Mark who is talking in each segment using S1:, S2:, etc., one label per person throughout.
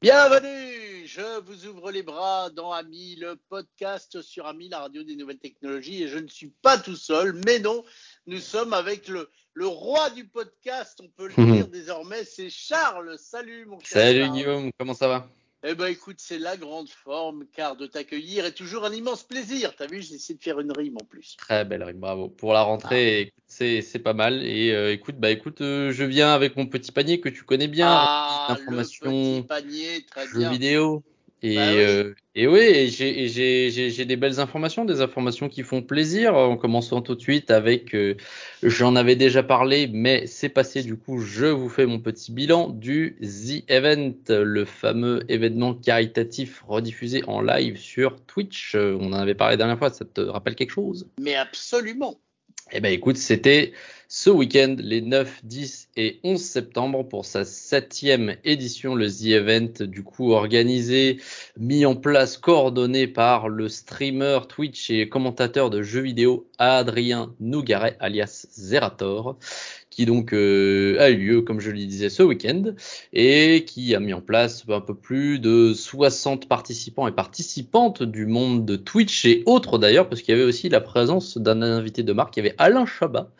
S1: Bienvenue, je vous ouvre les bras dans Ami, le podcast sur Ami, la radio des nouvelles technologies. Et je ne suis pas tout seul, mais non, nous sommes avec le, le roi du podcast, on peut le dire désormais, c'est Charles. Salut mon cher.
S2: Salut Guillaume, comment ça va?
S1: Eh ben écoute, c'est la grande forme, car de t'accueillir est toujours un immense plaisir. T'as vu, j'ai essayé de faire une rime en plus.
S2: Très belle rime, bravo. Pour la rentrée, ah. c'est pas mal. Et euh, écoute, bah écoute, euh, je viens avec mon petit panier que tu connais bien.
S1: Ah, le petit panier, très
S2: jeux vidéo. Et, bah euh, et oui, j'ai des belles informations, des informations qui font plaisir. En commençant tout de suite avec, euh, j'en avais déjà parlé, mais c'est passé du coup. Je vous fais mon petit bilan du The Event, le fameux événement caritatif rediffusé en live sur Twitch. Euh, on en avait parlé la dernière fois. Ça te rappelle quelque chose?
S1: Mais absolument.
S2: Eh ben écoute, c'était ce week-end, les 9, 10 et 11 septembre, pour sa septième édition, le The Event, du coup organisé, mis en place, coordonné par le streamer Twitch et commentateur de jeux vidéo Adrien Nougaret, alias Zerator qui donc euh, a eu lieu, comme je le disais, ce week-end, et qui a mis en place un peu plus de 60 participants et participantes du monde de Twitch et autres d'ailleurs, parce qu'il y avait aussi la présence d'un invité de marque, il y avait Alain Chabat,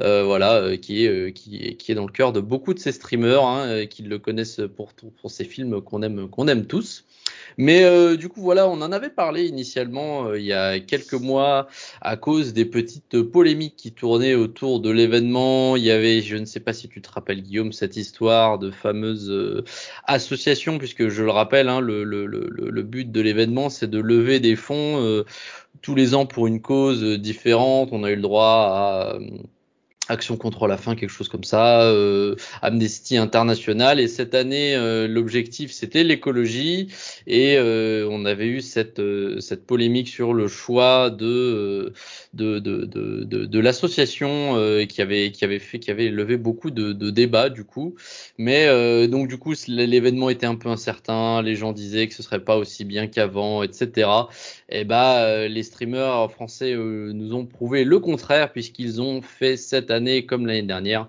S2: euh, voilà, euh, qui, est, qui, dans le cœur de beaucoup de ces streamers, hein, qui le connaissent pour, pour ces films qu'on aime, qu'on aime tous. Mais euh, du coup, voilà, on en avait parlé initialement euh, il y a quelques mois à cause des petites polémiques qui tournaient autour de l'événement. Il y avait, je ne sais pas si tu te rappelles, Guillaume, cette histoire de fameuse euh, association, puisque je le rappelle, hein, le, le, le, le, but de l'événement, c'est de lever des fonds tous les ans pour une cause différente. On a eu le droit à Action contre la faim, quelque chose comme ça, euh, Amnesty International. Et cette année, euh, l'objectif c'était l'écologie et euh, on avait eu cette cette polémique sur le choix de de de de, de, l'association qui avait qui avait fait qui avait levé beaucoup de, de débats du coup. Mais donc du coup l'événement était un peu incertain, les gens disaient que ce serait pas aussi bien qu'avant, etc. Et bah les streamers français nous ont prouvé le contraire puisqu'ils ont fait cette année comme l'année dernière,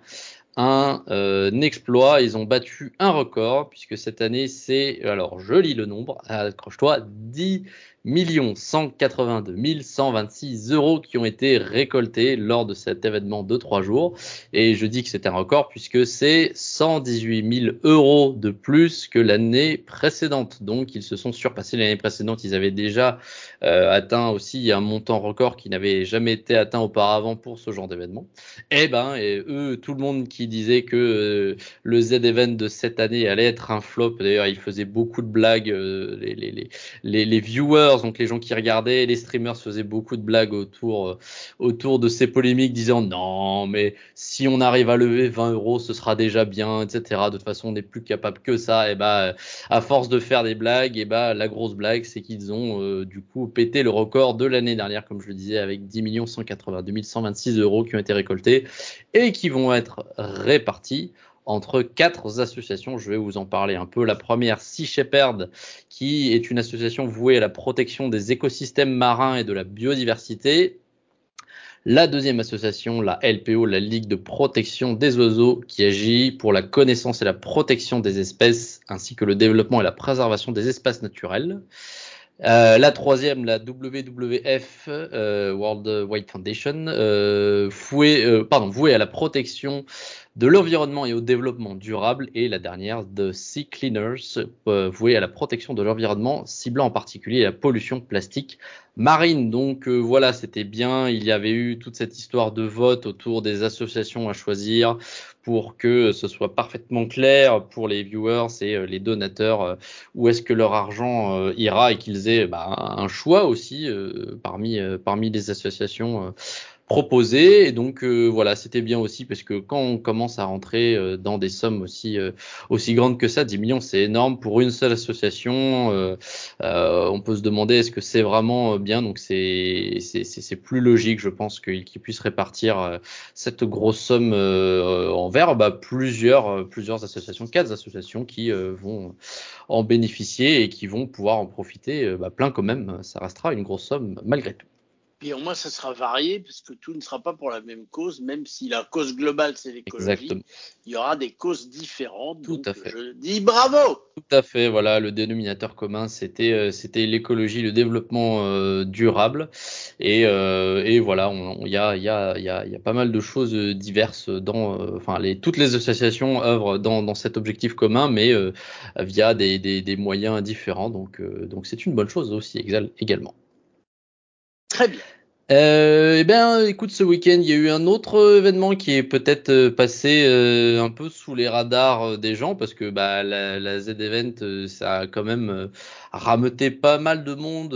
S2: un, euh, exploit. Ils ont battu un record, puisque cette année, c'est, alors je lis le nombre, accroche-toi, 10 182 126 euros qui ont été récoltés lors de cet événement de trois jours. Et je dis que c'est un record puisque c'est 118 000 euros de plus que l'année précédente. Donc ils se sont surpassés l'année précédente. Ils avaient déjà euh, atteint aussi un montant record qui n'avait jamais été atteint auparavant pour ce genre d'événement. Et eh ben, et eux, tout le monde qui disait que euh, le Z Event de cette année allait être un flop. D'ailleurs, ils faisaient beaucoup de blagues. Euh, les, les, les, les viewers donc les gens qui regardaient, les streamers faisaient beaucoup de blagues autour, euh, de ces polémiques, disant non, mais si on arrive à lever 20 euros, ce sera déjà bien, etc. De toute façon, on n'est plus capable que ça. Et bah, à force de faire des blagues, et bah, la grosse blague, c'est qu'ils ont euh, du coup pété le record de l'année dernière, comme je le disais, avec 10 182 126 euros qui ont été récoltés et qui vont être répartis entre quatre associations. Je vais vous en parler un peu. La première, Sea Shepherd, qui est une association vouée à la protection des écosystèmes marins et de la biodiversité. La deuxième association, la LPO, la Ligue de protection des oiseaux, qui agit pour la connaissance et la protection des espèces, ainsi que le développement et la préservation des espaces naturels. Euh, la troisième, la WWF, euh, World Wide Foundation, euh, vouée à la protection de l'environnement et au développement durable. Et la dernière, The Sea Cleaners, euh, vouée à la protection de l'environnement, ciblant en particulier la pollution plastique marine. Donc euh, voilà, c'était bien. Il y avait eu toute cette histoire de vote autour des associations à choisir pour que ce soit parfaitement clair pour les viewers et euh, les donateurs où est-ce que leur argent ira et qu'ils aient bah, un choix aussi parmi parmi les associations proposé. Et donc euh, voilà, c'était bien aussi parce que quand on commence à rentrer euh, dans des sommes aussi euh, aussi grandes que ça, 10 millions, c'est énorme pour une seule association. on peut se demander est-ce que c'est vraiment bien. Donc c'est c'est plus logique, je pense, qu'ils puissent répartir cette grosse somme envers bah, plusieurs plusieurs associations, quatre associations qui vont en bénéficier et qui vont pouvoir en profiter bah, plein quand même. Ça restera une grosse somme malgré tout.
S1: Puis au moins, ça sera varié, parce que tout ne sera pas pour la même cause, même si la cause globale, c'est l'écologie. Il y aura des causes différentes. Tout à fait. Je dis bravo
S2: Tout à fait, voilà, le dénominateur commun, c'était euh, c'était l'écologie, le développement euh, durable. Et, euh, et voilà, il y a, y, a, y, a, y a pas mal de choses diverses dans... enfin, les, toutes les associations œuvrent dans, dans cet objectif commun, mais via des, des, des, moyens différents. Donc donc c'est une bonne chose aussi également.
S1: Très bien.
S2: Euh, eh bien, écoute, ce week-end, il y a eu un autre événement qui est peut-être euh, passé euh, un peu sous les radars euh, des gens parce que bah, la, la Z-Event, ça a quand même rameuté pas mal de monde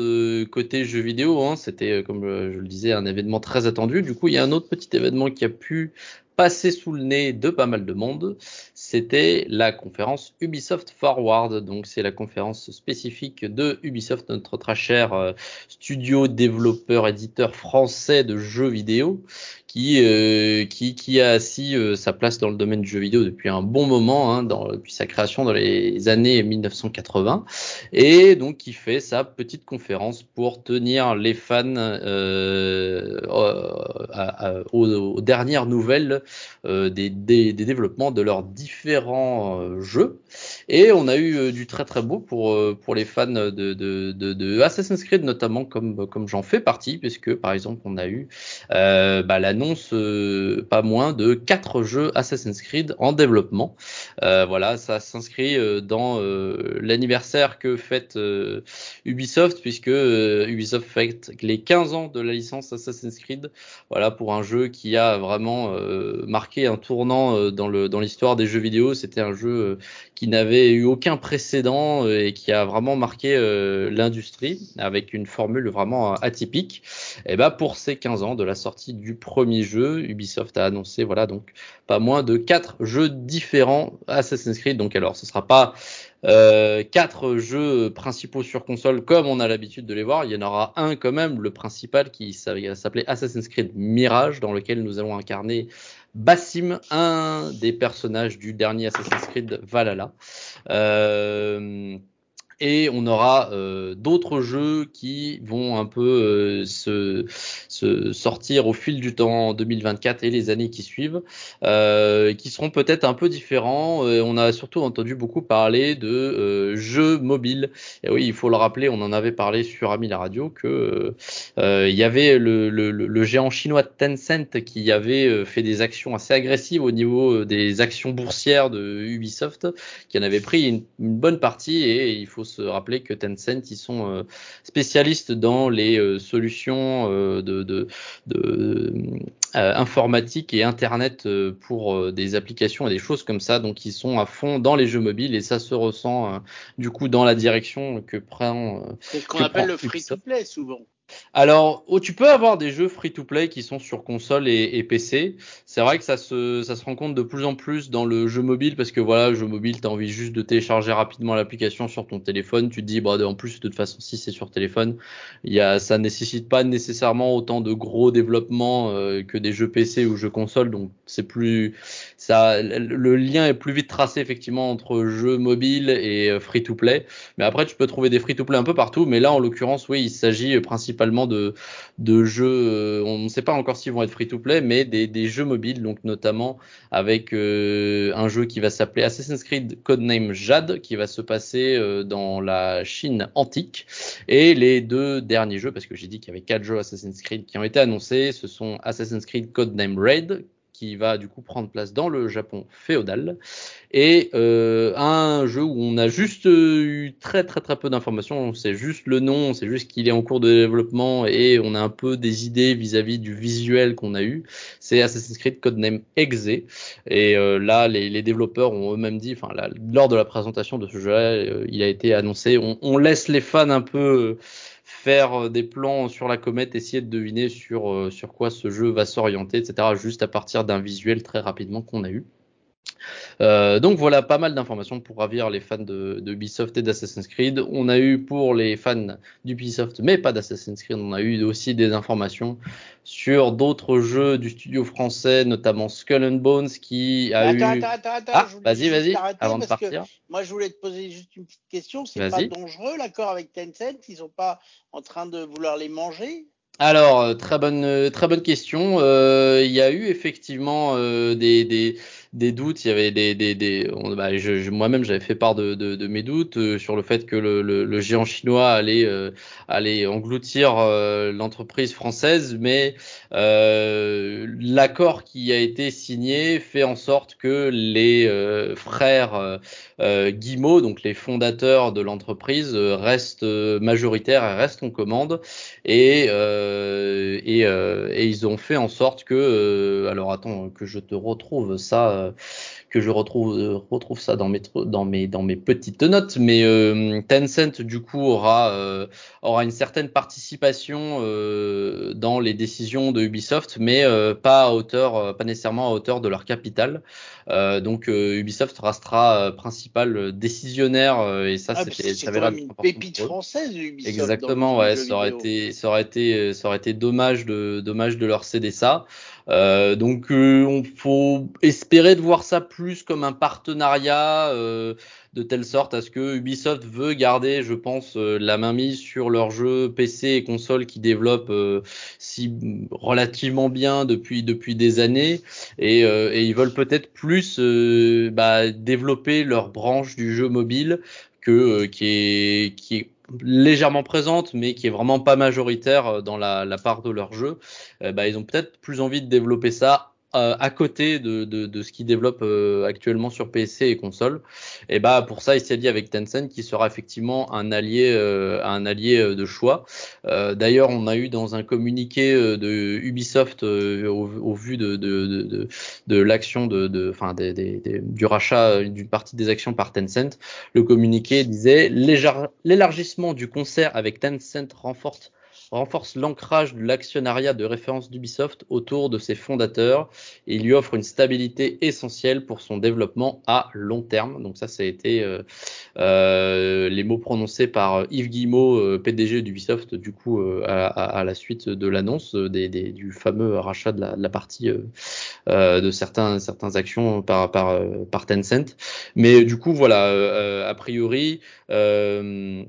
S2: côté jeux vidéo. Hein. C'était, comme je le disais, un événement très attendu. Du coup, il y a un autre petit événement qui a pu passer sous le nez de pas mal de monde c'était la conférence Ubisoft Forward. Donc c'est la conférence spécifique de Ubisoft, notre très cher euh, studio développeur éditeur français de jeux vidéo, qui, euh, qui, qui a assis euh, sa place dans le domaine du jeu vidéo depuis un bon moment, hein, dans, depuis sa création dans les années 1980, et donc qui fait sa petite conférence pour tenir les fans euh, aux, dernières nouvelles des, des, des, développements de leurs différents jeux. Et on a eu du très très beau pour, pour les fans de, Assassin's Creed notamment, comme, comme j'en fais partie, puisque par exemple on a eu bah, l'annonce euh, pas moins de quatre jeux Assassin's Creed en développement. Euh, voilà, ça s'inscrit euh, dans l'anniversaire que fête Ubisoft, puisque Ubisoft fête les 15 ans de la licence Assassin's Creed. Voilà, pour un jeu qui a vraiment marqué un tournant dans le dans l'histoire des jeux vidéo. C'était un jeu qui n'avait eu aucun précédent et qui a vraiment marqué l'industrie avec une formule vraiment atypique. Et ben pour ces 15 ans de la sortie du premier jeu, Ubisoft a annoncé voilà donc pas moins de quatre jeux différents Assassin's Creed. Donc alors ce sera pas euh, quatre jeux principaux sur console comme on a l'habitude de les voir. Il y en aura un quand même, le principal qui s'appelait Assassin's Creed Mirage, dans lequel nous allons incarner Bassim, un des personnages du dernier Assassin's Creed Valhalla. Euh, et on aura euh, d'autres jeux qui vont un peu euh, se, sortir au fil du temps en 2024 et les années qui suivent, euh, qui seront peut-être un peu différents. on a surtout entendu beaucoup parler de jeux mobiles. Et oui, il faut le rappeler, on en avait parlé sur Ami la radio que il y avait le, géant chinois Tencent qui avait fait des actions assez agressives au niveau des actions boursières de Ubisoft, qui en avait pris une, une bonne partie et il faut se rappeler que Tencent, ils sont euh, spécialistes dans les euh, solutions euh, de, de, de informatique et internet pour des applications et des choses comme ça. Donc ils sont à fond dans les jeux mobiles et ça se ressent du coup dans la direction que prend.
S1: C'est ce qu'on appelle le free to play souvent.
S2: Alors, oh, tu peux avoir des jeux free-to-play qui sont sur console et, PC. C'est vrai que ça se, ça se rencontre de plus en plus dans le jeu mobile parce que voilà, le jeu mobile, tu as envie juste de télécharger rapidement l'application sur ton téléphone. Tu te dis, bah, en plus, de toute façon, si c'est sur téléphone, y a, ça nécessite pas nécessairement autant de gros développement euh, que des jeux PC ou jeux console. Donc, c'est plus, ça, le lien est plus vite tracé effectivement entre jeu mobile et euh, free-to-play. Mais après, tu peux trouver des free-to-play un peu partout. Mais là, en l'occurrence, oui, il s'agit principalement principalement de, de jeux, euh, on ne sait pas encore s'ils vont être free-to-play, mais des, des, jeux mobiles, donc notamment avec euh, un jeu qui va s'appeler Assassin's Creed Codename Jade, qui va se passer euh, dans la Chine antique. Et les deux derniers jeux, parce que j'ai dit qu'il y avait quatre jeux Assassin's Creed qui ont été annoncés, ce sont Assassin's Creed Codename Raid, qui va du coup prendre place dans le Japon féodal. Et euh, un jeu où on a juste eu très très très peu d'informations, c'est juste le nom, c'est juste qu'il est en cours de développement et on a un peu des idées vis-à-vis du visuel qu'on a eu. C'est Assassin's Creed Codename Exe. Et euh, là les, les, développeurs ont eux-mêmes dit, enfin lors de la présentation de ce jeu-là, euh, il a été annoncé, on, on, laisse les fans un peu faire euh, des plans sur la comète, essayer de deviner sur, euh, sur quoi ce jeu va s'orienter, etc. Juste à partir d'un visuel très rapidement qu'on a eu. Euh, donc voilà, pas mal d'informations pour ravir les fans de, de Ubisoft et d'Assassin's Creed. On a eu pour les fans d'Ubisoft, mais pas d'Assassin's Creed, on a eu aussi des informations sur d'autres jeux du studio français, notamment Skull and Bones, qui a
S1: attends,
S2: eu.
S1: Attends, attends,
S2: ah, vas-y, vas-y, avant de partir.
S1: Moi, je voulais te poser juste une petite question. C'est pas dangereux l'accord avec Tencent? Ils sont pas en train de vouloir les manger?
S2: Alors, très bonne, très bonne question. il y a eu effectivement des, des, des doutes, il y avait des, des, des bah, je, moi-même j'avais fait part de, de, de mes doutes euh, sur le fait que le, le, le géant chinois allait, euh, allait engloutir euh, l'entreprise française, mais l'accord qui a été signé fait en sorte que les frères Guimau, donc les fondateurs de l'entreprise, restent majoritaires et restent en commande, et, et, et ils ont fait en sorte que, alors attends que je te retrouve ça euh, que je retrouve euh, retrouve ça dans mes dans mes dans mes petites notes mais euh, Tencent du coup aura aura une certaine participation dans les décisions de Ubisoft mais pas à hauteur pas nécessairement à hauteur de leur capital. Donc Ubisoft restera principal décisionnaire et ça
S1: ah,
S2: c'était
S1: ça une pépite française Ubisoft
S2: exactement ouais ça aurait été ça aurait été ça aurait été dommage de dommage de leur céder ça euh, donc euh, on faut espérer de voir ça plus comme un partenariat euh, de telle sorte à ce que Ubisoft veut garder, je pense, euh, la mainmise sur leurs jeux PC et consoles qui développent si relativement bien depuis depuis des années. Et, et ils veulent peut-être plus bah, développer leur branche du jeu mobile que qui est qui est légèrement présente, mais qui est vraiment pas majoritaire euh, dans la, part de leur jeu, euh, bah, ils ont peut-être plus envie de développer ça euh, à côté de, ce qu'ils développent euh, actuellement sur PC et console. Et bah pour ça, il s'est dit avec Tencent qui sera effectivement un allié, euh, un allié de choix. D'ailleurs, on a eu dans un communiqué de Ubisoft au, vu de, l'action de, du rachat d'une partie des actions par Tencent, le communiqué disait l'élargissement du concert avec Tencent renforce renforce l'ancrage de l'actionnariat de référence d'Ubisoft autour de ses fondateurs et lui offre une stabilité essentielle pour son développement à long terme. Donc ça, ça a été euh, euh, les mots prononcés par Yves Guillemot, euh, PDG d'Ubisoft, du coup, à, la suite de l'annonce du fameux rachat de la, partie de certains, certains actions par, par, par Tencent. Mais du coup, voilà, a priori, euh,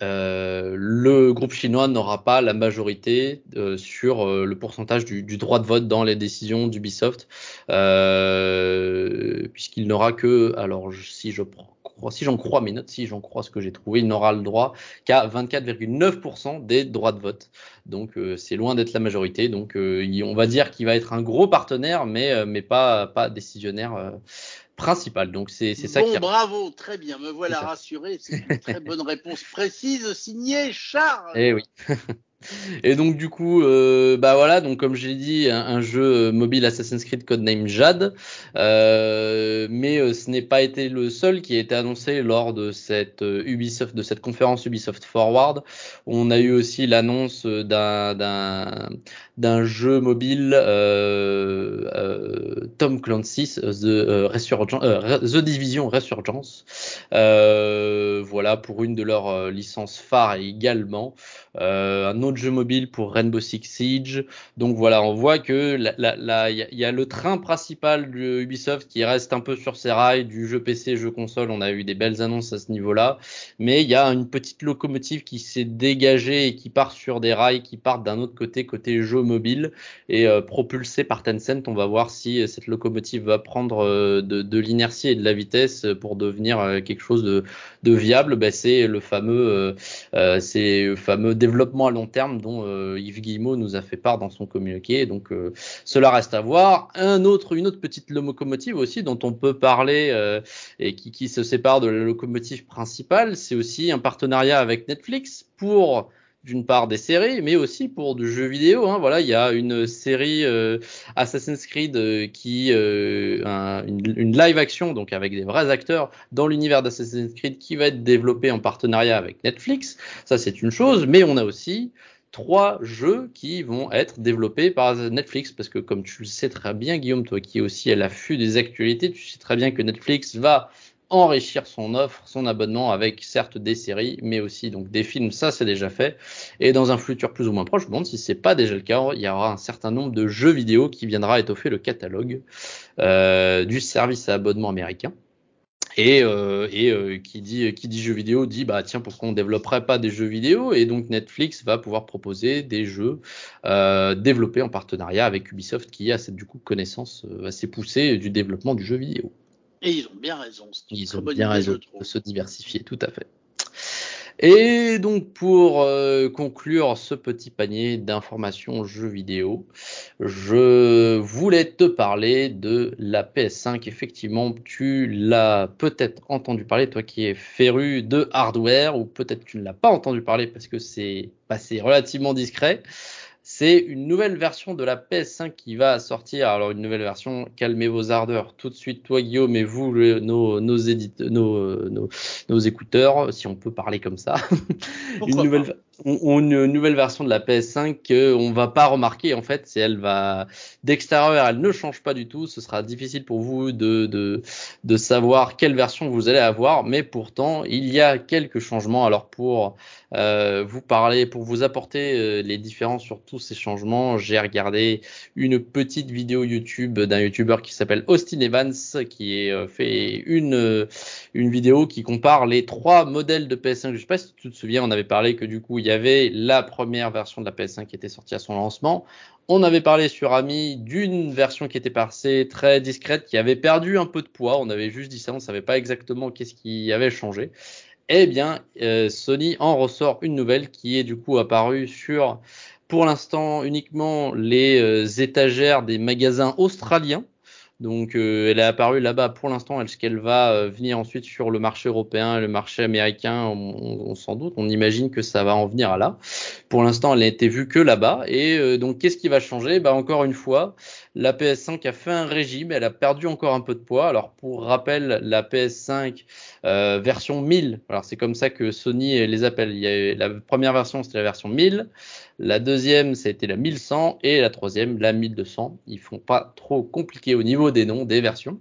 S2: le groupe chinois n'aura pas la majorité euh, sur euh, le pourcentage du, droit de vote dans les décisions d'Ubisoft, puisqu'il n'aura que, alors si je crois, si j'en crois mes notes, si j'en crois ce que j'ai trouvé, il n'aura le droit qu'à 24,9% des droits de vote. Donc c'est loin d'être la majorité. Donc on va dire qu'il va être un gros partenaire, mais mais pas décisionnaire principal. Donc c'est ça
S1: bon, bravo, très bien, me voilà rassuré. C'est une très bonne réponse précise signée Charles.
S2: Eh oui. Et donc du coup, euh, bah voilà, donc comme j'ai dit, un, jeu mobile Assassin's Creed Codename Jade, euh, mais euh, ce n'est pas été le seul qui a été annoncé lors de cette euh, Ubisoft, de cette conférence Ubisoft Forward. On a eu aussi l'annonce d'un jeu mobile Tom Clancy's The The Division Resurgence. voilà pour une de leurs licences phares également. un autre jeu mobile pour Rainbow Six Siege. Donc voilà, on voit que il y, a le train principal de Ubisoft qui reste un peu sur ses rails du jeu PC, jeu console. On a eu des belles annonces à ce niveau-là, mais il y a une petite locomotive qui s'est dégagée et qui part sur des rails qui partent d'un autre côté, côté jeu mobile et euh, propulsé par Tencent. On va voir si cette locomotive va prendre euh, de, l'inertie et de la vitesse pour devenir euh, quelque chose de, viable. Ben, c'est le fameux, c'est fameux développement à long terme dont euh, Yves Guillemot nous a fait part dans son communiqué. Donc euh, cela reste à voir. Un autre, une autre petite locomotive aussi dont on peut parler euh, et qui, se sépare de la locomotive principale, c'est aussi un partenariat avec Netflix pour d'une part des séries, mais aussi pour du jeu vidéo. Hein. Voilà, il y a une série Assassin's Creed qui euh, une, une, live action, donc avec des vrais acteurs dans l'univers d'Assassin's Creed, qui va être développée en partenariat avec Netflix. Ça, c'est une chose, mais on a aussi trois jeux qui vont être développés par Netflix parce que comme tu le sais très bien Guillaume toi qui es aussi à l'affût des actualités tu sais très bien que Netflix va enrichir son offre, son abonnement avec certes des séries, mais aussi donc des films, ça c'est déjà fait. Et dans un futur plus ou moins proche, je me demande si c'est pas déjà le cas, il y aura un certain nombre de jeux vidéo qui viendra étoffer le catalogue euh, du service à abonnement américain. Et, euh, et euh, qui dit qui dit jeux vidéo dit bah tiens pourquoi on développerait pas des jeux vidéo? Et donc Netflix va pouvoir proposer des jeux euh, développés en partenariat avec Ubisoft qui a cette du coup connaissance assez poussée du développement du jeu vidéo.
S1: Et ils ont bien raison.
S2: Ils ont bien raison de se diversifier tout à fait. Et donc pour euh, conclure ce petit panier d'informations jeux vidéo, je voulais te parler de la PS5. Effectivement, tu l'as peut-être entendu parler, toi qui es féru de hardware, ou peut-être tu ne l'as pas entendu parler parce que c'est passé relativement discret. C'est une nouvelle version de la PS5 qui va sortir. Alors une nouvelle version, calmez vos ardeurs tout de suite, toi Guillaume et vous, nos, nos, nos, nos, nos écouteurs, si on peut parler comme ça. une nouvelle, une nouvelle version de la PS5 qu'on va pas remarquer en fait, c'est elle va d'extérieur, elle ne change pas du tout. Ce sera difficile pour vous de, de, de savoir quelle version vous allez avoir, mais pourtant il y a quelques changements. Alors pour euh, vous parler, pour vous apporter euh, les différences sur tous ces changements, j'ai regardé une petite vidéo YouTube d'un YouTuber qui s'appelle Austin Evans, qui a euh, fait une une vidéo qui compare les trois modèles de PS5. Je sais pas si tu te souviens, on avait parlé que du coup il y avait la première version de la PS5 qui était sortie à son lancement. On avait parlé sur Ami d'une version qui était passée très discrète, qui avait perdu un peu de poids. On avait juste dit ça, on savait pas exactement qu'est-ce qui avait changé. Eh bien, euh, Sony en ressort une nouvelle qui est du coup apparue sur, pour l'instant, uniquement les euh, étagères des magasins australiens. Donc euh, elle est apparue là-bas pour l'instant. Est-ce qu'elle va euh, venir ensuite sur le marché européen le marché américain on, on, Sans doute. On imagine que ça va en venir à là. Pour l'instant, elle n'a été vue que là-bas. Et euh, donc qu'est-ce qui va changer? Bah, Encore une fois, la PS5 a fait un régime. Elle a perdu encore un peu de poids. Alors pour rappel, la PS5 version 1000. Alors c'est comme ça que Sony les appelle. La première version c'était la version 1000. La deuxième, c'était la 1100 et la troisième, la 1200. Ils font pas trop compliqué au niveau des noms des versions.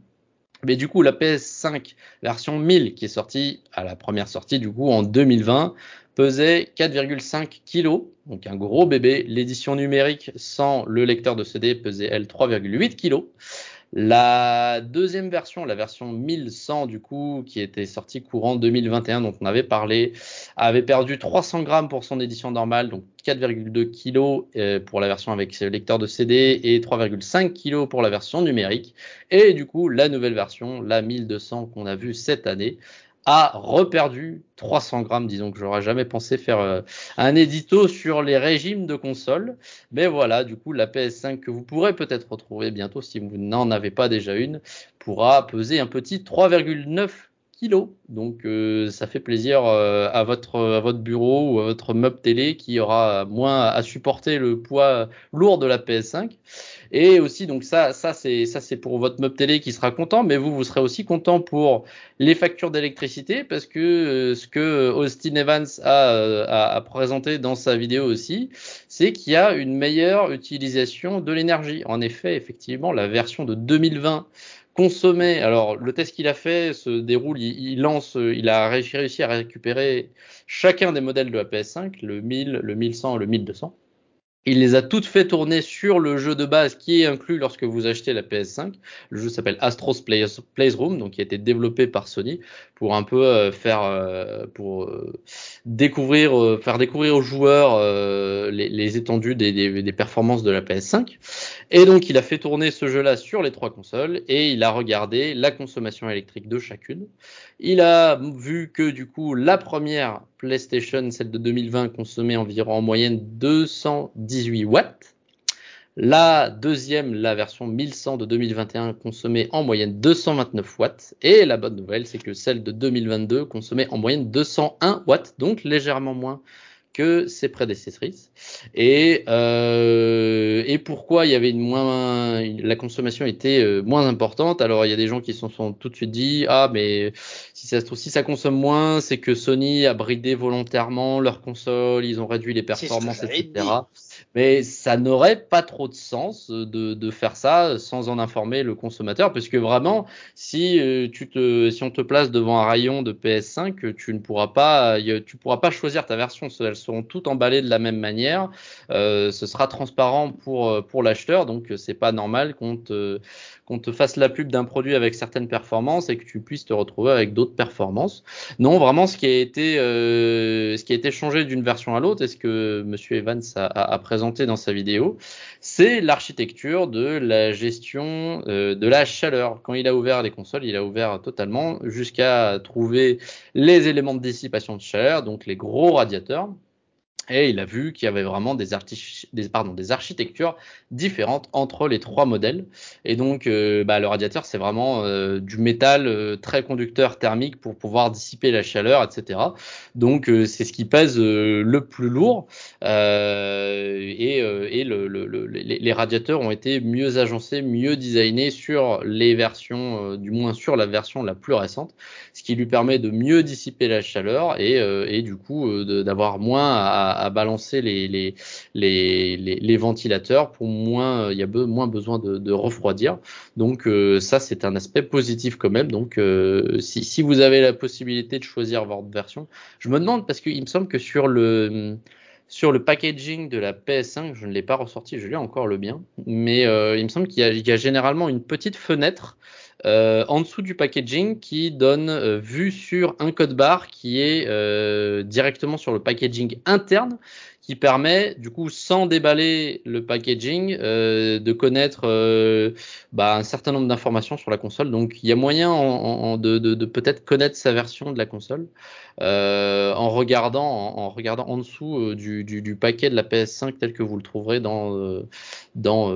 S2: Mais du coup, la PS5 version 1000 qui est sortie à la première sortie du coup en 2020 pesait 4,5 kg, donc un gros bébé. L'édition numérique sans le lecteur de CD pesait elle 3,8 kg. La deuxième version, la version 1100 du coup, qui était sortie courant 2021, dont on avait parlé, avait perdu 300 grammes pour son édition normale, donc 4,2 kg euh, pour la version avec lecteur de CD et 3,5 kg pour la version numérique. Et du coup, la nouvelle version, la 1200 qu'on a vue cette année, a reperdu 300 grammes. Disons que j'aurais jamais pensé faire euh, un édito sur les régimes de console. Mais voilà, du coup, la PS5 que vous pourrez peut-être retrouver bientôt si vous n'en avez pas déjà une pourra peser un petit 3,9 kilos. Donc euh, ça fait plaisir euh, à votre à votre bureau ou à votre meuble télé qui aura moins à supporter le poids lourd de la PS5. Et aussi donc ça ça c'est ça c'est pour votre meuble télé qui sera content, mais vous vous serez aussi content pour les factures d'électricité parce que euh, ce que Austin Evans a, a, a présenté dans sa vidéo aussi, c'est qu'il y a une meilleure utilisation de l'énergie. En effet, effectivement, la version de 2020 consommer. Alors, le test qu'il a fait se déroule, il, lance, il a réussi à récupérer chacun des modèles de la PS5, le 1000, le 1100 le 1200. Il les a toutes fait tourner sur le jeu de base qui est inclus lorsque vous achetez la PS5. Le jeu s'appelle Astros Playroom, donc qui a été développé par Sony pour un peu euh, faire, euh, pour euh, découvrir, faire découvrir aux joueurs les, étendues des, performances de la PS5. Et donc il a fait tourner ce jeu-là sur les trois consoles et il a regardé la consommation électrique de chacune. Il a vu que du coup la première PlayStation, celle de 2020, consommait environ en moyenne 218 watts. La deuxième, la version 1100 de 2021, consommait en moyenne 229 watts. Et la bonne nouvelle, c'est que celle de 2022 consommait en moyenne 201 watts, donc légèrement moins que ses prédécessrices. Et, euh, et pourquoi il y avait une moins, la consommation était euh, moins importante? Alors il y a des gens qui se sont, tout de suite dit ah mais si ça se trouve si ça consomme moins, c'est que Sony a bridé volontairement leur console, ils ont réduit les performances, etc. Mais ça n'aurait pas trop de sens de, de, faire ça sans en informer le consommateur, puisque vraiment, si euh, tu si on te place devant un rayon de PS5, tu ne pourras pas, tu pourras pas choisir ta version. Elles seront toutes emballées de la même manière. Euh, ce sera transparent pour pour l'acheteur, donc c'est pas normal qu'on te qu'on te fasse la pub d'un produit avec certaines performances et que tu puisses te retrouver avec d'autres performances. Non, vraiment, ce qui a été, euh, ce qui a été changé d'une version à l'autre, et ce que Monsieur Evans a, a, présenté dans sa vidéo, c'est l'architecture de la gestion euh, de la chaleur. Quand il a ouvert les consoles, il a ouvert totalement jusqu'à trouver les éléments de dissipation de chaleur, donc les gros radiateurs et il a vu qu'il y avait vraiment des, architectures différentes entre les trois modèles. Et donc, euh, bah, le radiateur, c'est vraiment euh, du métal euh, très conducteur thermique pour pouvoir dissiper la chaleur, etc. Donc, c'est ce qui pèse le plus lourd. et, et le, le, les, les, radiateurs ont été mieux agencés, mieux designés sur les versions, du moins sur la version la plus récente, ce qui lui permet de mieux dissiper la chaleur et, et du coup d'avoir moins à à, balancer les, les, les, les, ventilateurs pour moins, il y a moins besoin de, refroidir. Donc euh, ça, c'est un aspect positif quand même. Donc euh, si, si vous avez la possibilité de choisir votre version, je me demande parce qu'il me semble que sur le sur le packaging de la PS5, je ne l'ai pas ressorti, je l'ai encore le bien, mais euh, il me semble qu'il y, a généralement une petite fenêtre euh, en dessous du packaging qui donne euh, vue sur un code barre qui est euh, directement sur le packaging interne qui permet du coup sans déballer le packaging de connaître bah, un certain nombre d'informations sur la console. Donc il y a moyen en, de, de, de peut-être connaître sa version de la console en regardant en, regardant en dessous du, du, du, paquet de la PS5 tel que vous le trouverez dans dans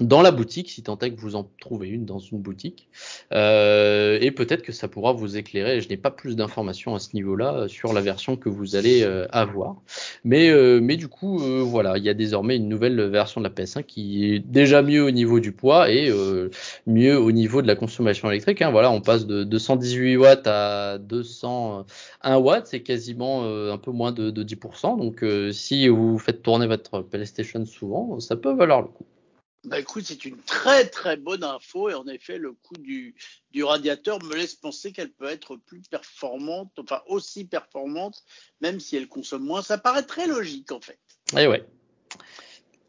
S2: dans la boutique, si tant est que vous en trouvez une dans une boutique. Euh, et peut-être que ça pourra vous éclairer. Je n'ai pas plus d'informations à ce niveau-là euh, sur la version que vous allez euh, avoir. Mais, euh, mais du coup, euh, voilà, il y a désormais une nouvelle version de la PS5 qui est déjà mieux au niveau du poids et mieux au niveau de la consommation électrique. Hein. Voilà, on passe de 218 watts à 201 watts, c'est quasiment un peu moins de, de 10%. Donc, si vous faites tourner votre PlayStation souvent, ça peut valoir le coup.
S1: Bah écoute, c'est une très très bonne info et en effet, le coût du, du radiateur me laisse penser qu'elle peut être plus performante, enfin aussi performante, même si elle consomme moins. Ça paraît très logique en fait.
S2: Eh ouais.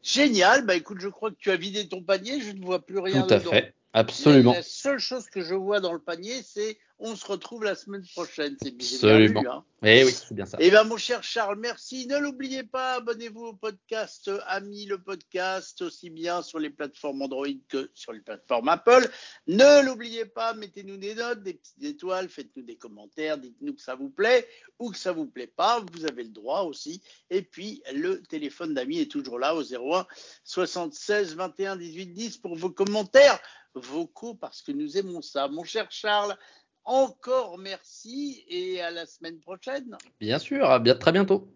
S1: Génial. Bah écoute, je crois que tu as vidé ton panier. Je ne vois plus rien.
S2: Tout à fait. Absolument.
S1: la seule chose que je vois dans le panier, c'est on se retrouve la semaine prochaine. C'est bien,
S2: Absolument. Vu, hein. Eh oui, c'est bien ça.
S1: Eh bien, mon cher Charles, merci. Ne l'oubliez pas, abonnez-vous au podcast Ami le podcast, aussi bien sur les plateformes Android que sur les plateformes Apple. Ne l'oubliez pas, mettez-nous des notes, des petites étoiles, faites-nous des commentaires, dites-nous que ça vous plaît ou que ça vous plaît pas. Vous avez le droit aussi. Et puis, le téléphone d'Ami est toujours là au 01 76 21 18 10 pour vos commentaires vocaux parce que nous aimons ça. Mon cher Charles, encore merci et à la semaine prochaine.
S2: Bien sûr, à très bientôt.